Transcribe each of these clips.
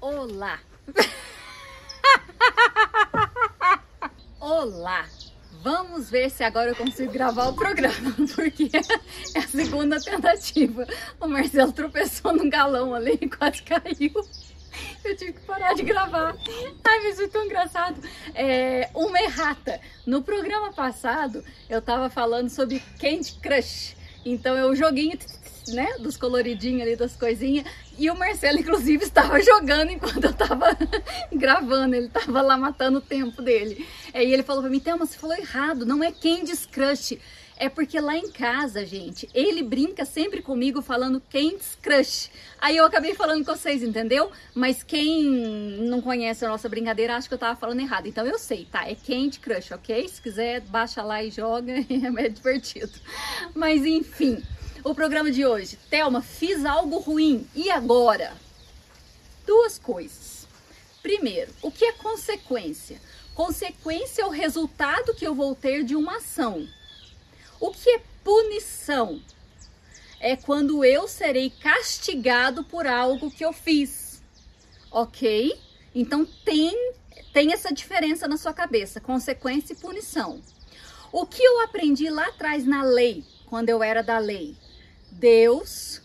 Olá! Olá! Vamos ver se agora eu consigo gravar o programa, porque é a segunda tentativa. O Marcelo tropeçou num galão ali e quase caiu. Eu tive que parar de gravar. Ai, mas foi tão engraçado. É, uma errata. No programa passado, eu tava falando sobre Candy Crush. Então, é o joguinho né, dos coloridinhos ali, das coisinhas. E o Marcelo, inclusive, estava jogando enquanto eu estava gravando. Ele estava lá matando o tempo dele. Aí ele falou para mim, Thelma, você falou errado, não é Candy's Crush. É porque lá em casa, gente, ele brinca sempre comigo falando Candy's Crush. Aí eu acabei falando com vocês, entendeu? Mas quem não conhece a nossa brincadeira, acho que eu tava falando errado. Então eu sei, tá? É Candy Crush, ok? Se quiser, baixa lá e joga, é divertido. Mas enfim o programa de hoje. Thelma, fiz algo ruim. E agora? Duas coisas. Primeiro, o que é consequência? Consequência é o resultado que eu vou ter de uma ação. O que é punição? É quando eu serei castigado por algo que eu fiz. Ok? Então tem, tem essa diferença na sua cabeça: consequência e punição. O que eu aprendi lá atrás na lei, quando eu era da lei? Deus,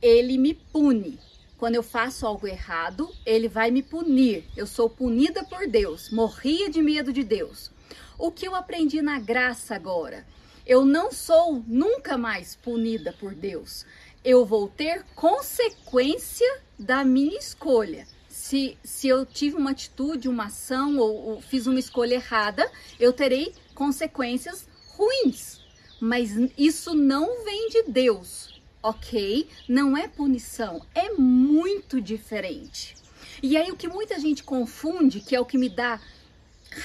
ele me pune. Quando eu faço algo errado, ele vai me punir. Eu sou punida por Deus. Morria de medo de Deus. O que eu aprendi na graça agora? Eu não sou nunca mais punida por Deus. Eu vou ter consequência da minha escolha. Se, se eu tive uma atitude, uma ação ou, ou fiz uma escolha errada, eu terei consequências ruins. Mas isso não vem de Deus ok? Não é punição, é muito diferente. E aí o que muita gente confunde, que é o que me dá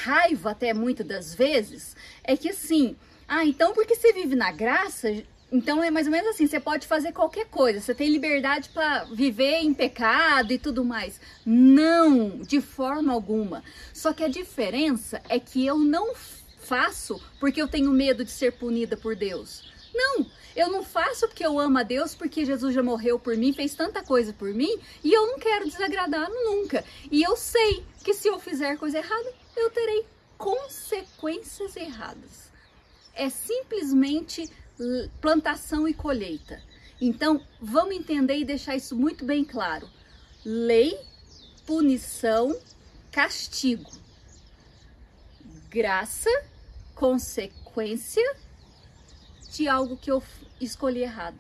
raiva até muitas das vezes, é que assim, ah, então porque você vive na graça, então é mais ou menos assim, você pode fazer qualquer coisa, você tem liberdade para viver em pecado e tudo mais. Não, de forma alguma. Só que a diferença é que eu não faço porque eu tenho medo de ser punida por Deus. Não, eu não faço porque eu amo a Deus, porque Jesus já morreu por mim, fez tanta coisa por mim, e eu não quero desagradar nunca. E eu sei que se eu fizer coisa errada, eu terei consequências erradas. É simplesmente plantação e colheita. Então, vamos entender e deixar isso muito bem claro. Lei, punição, castigo. Graça, consequência de algo que eu escolhi errado,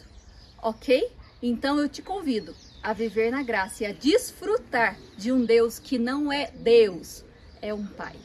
ok? Então eu te convido a viver na graça e a desfrutar de um Deus que não é Deus, é um Pai.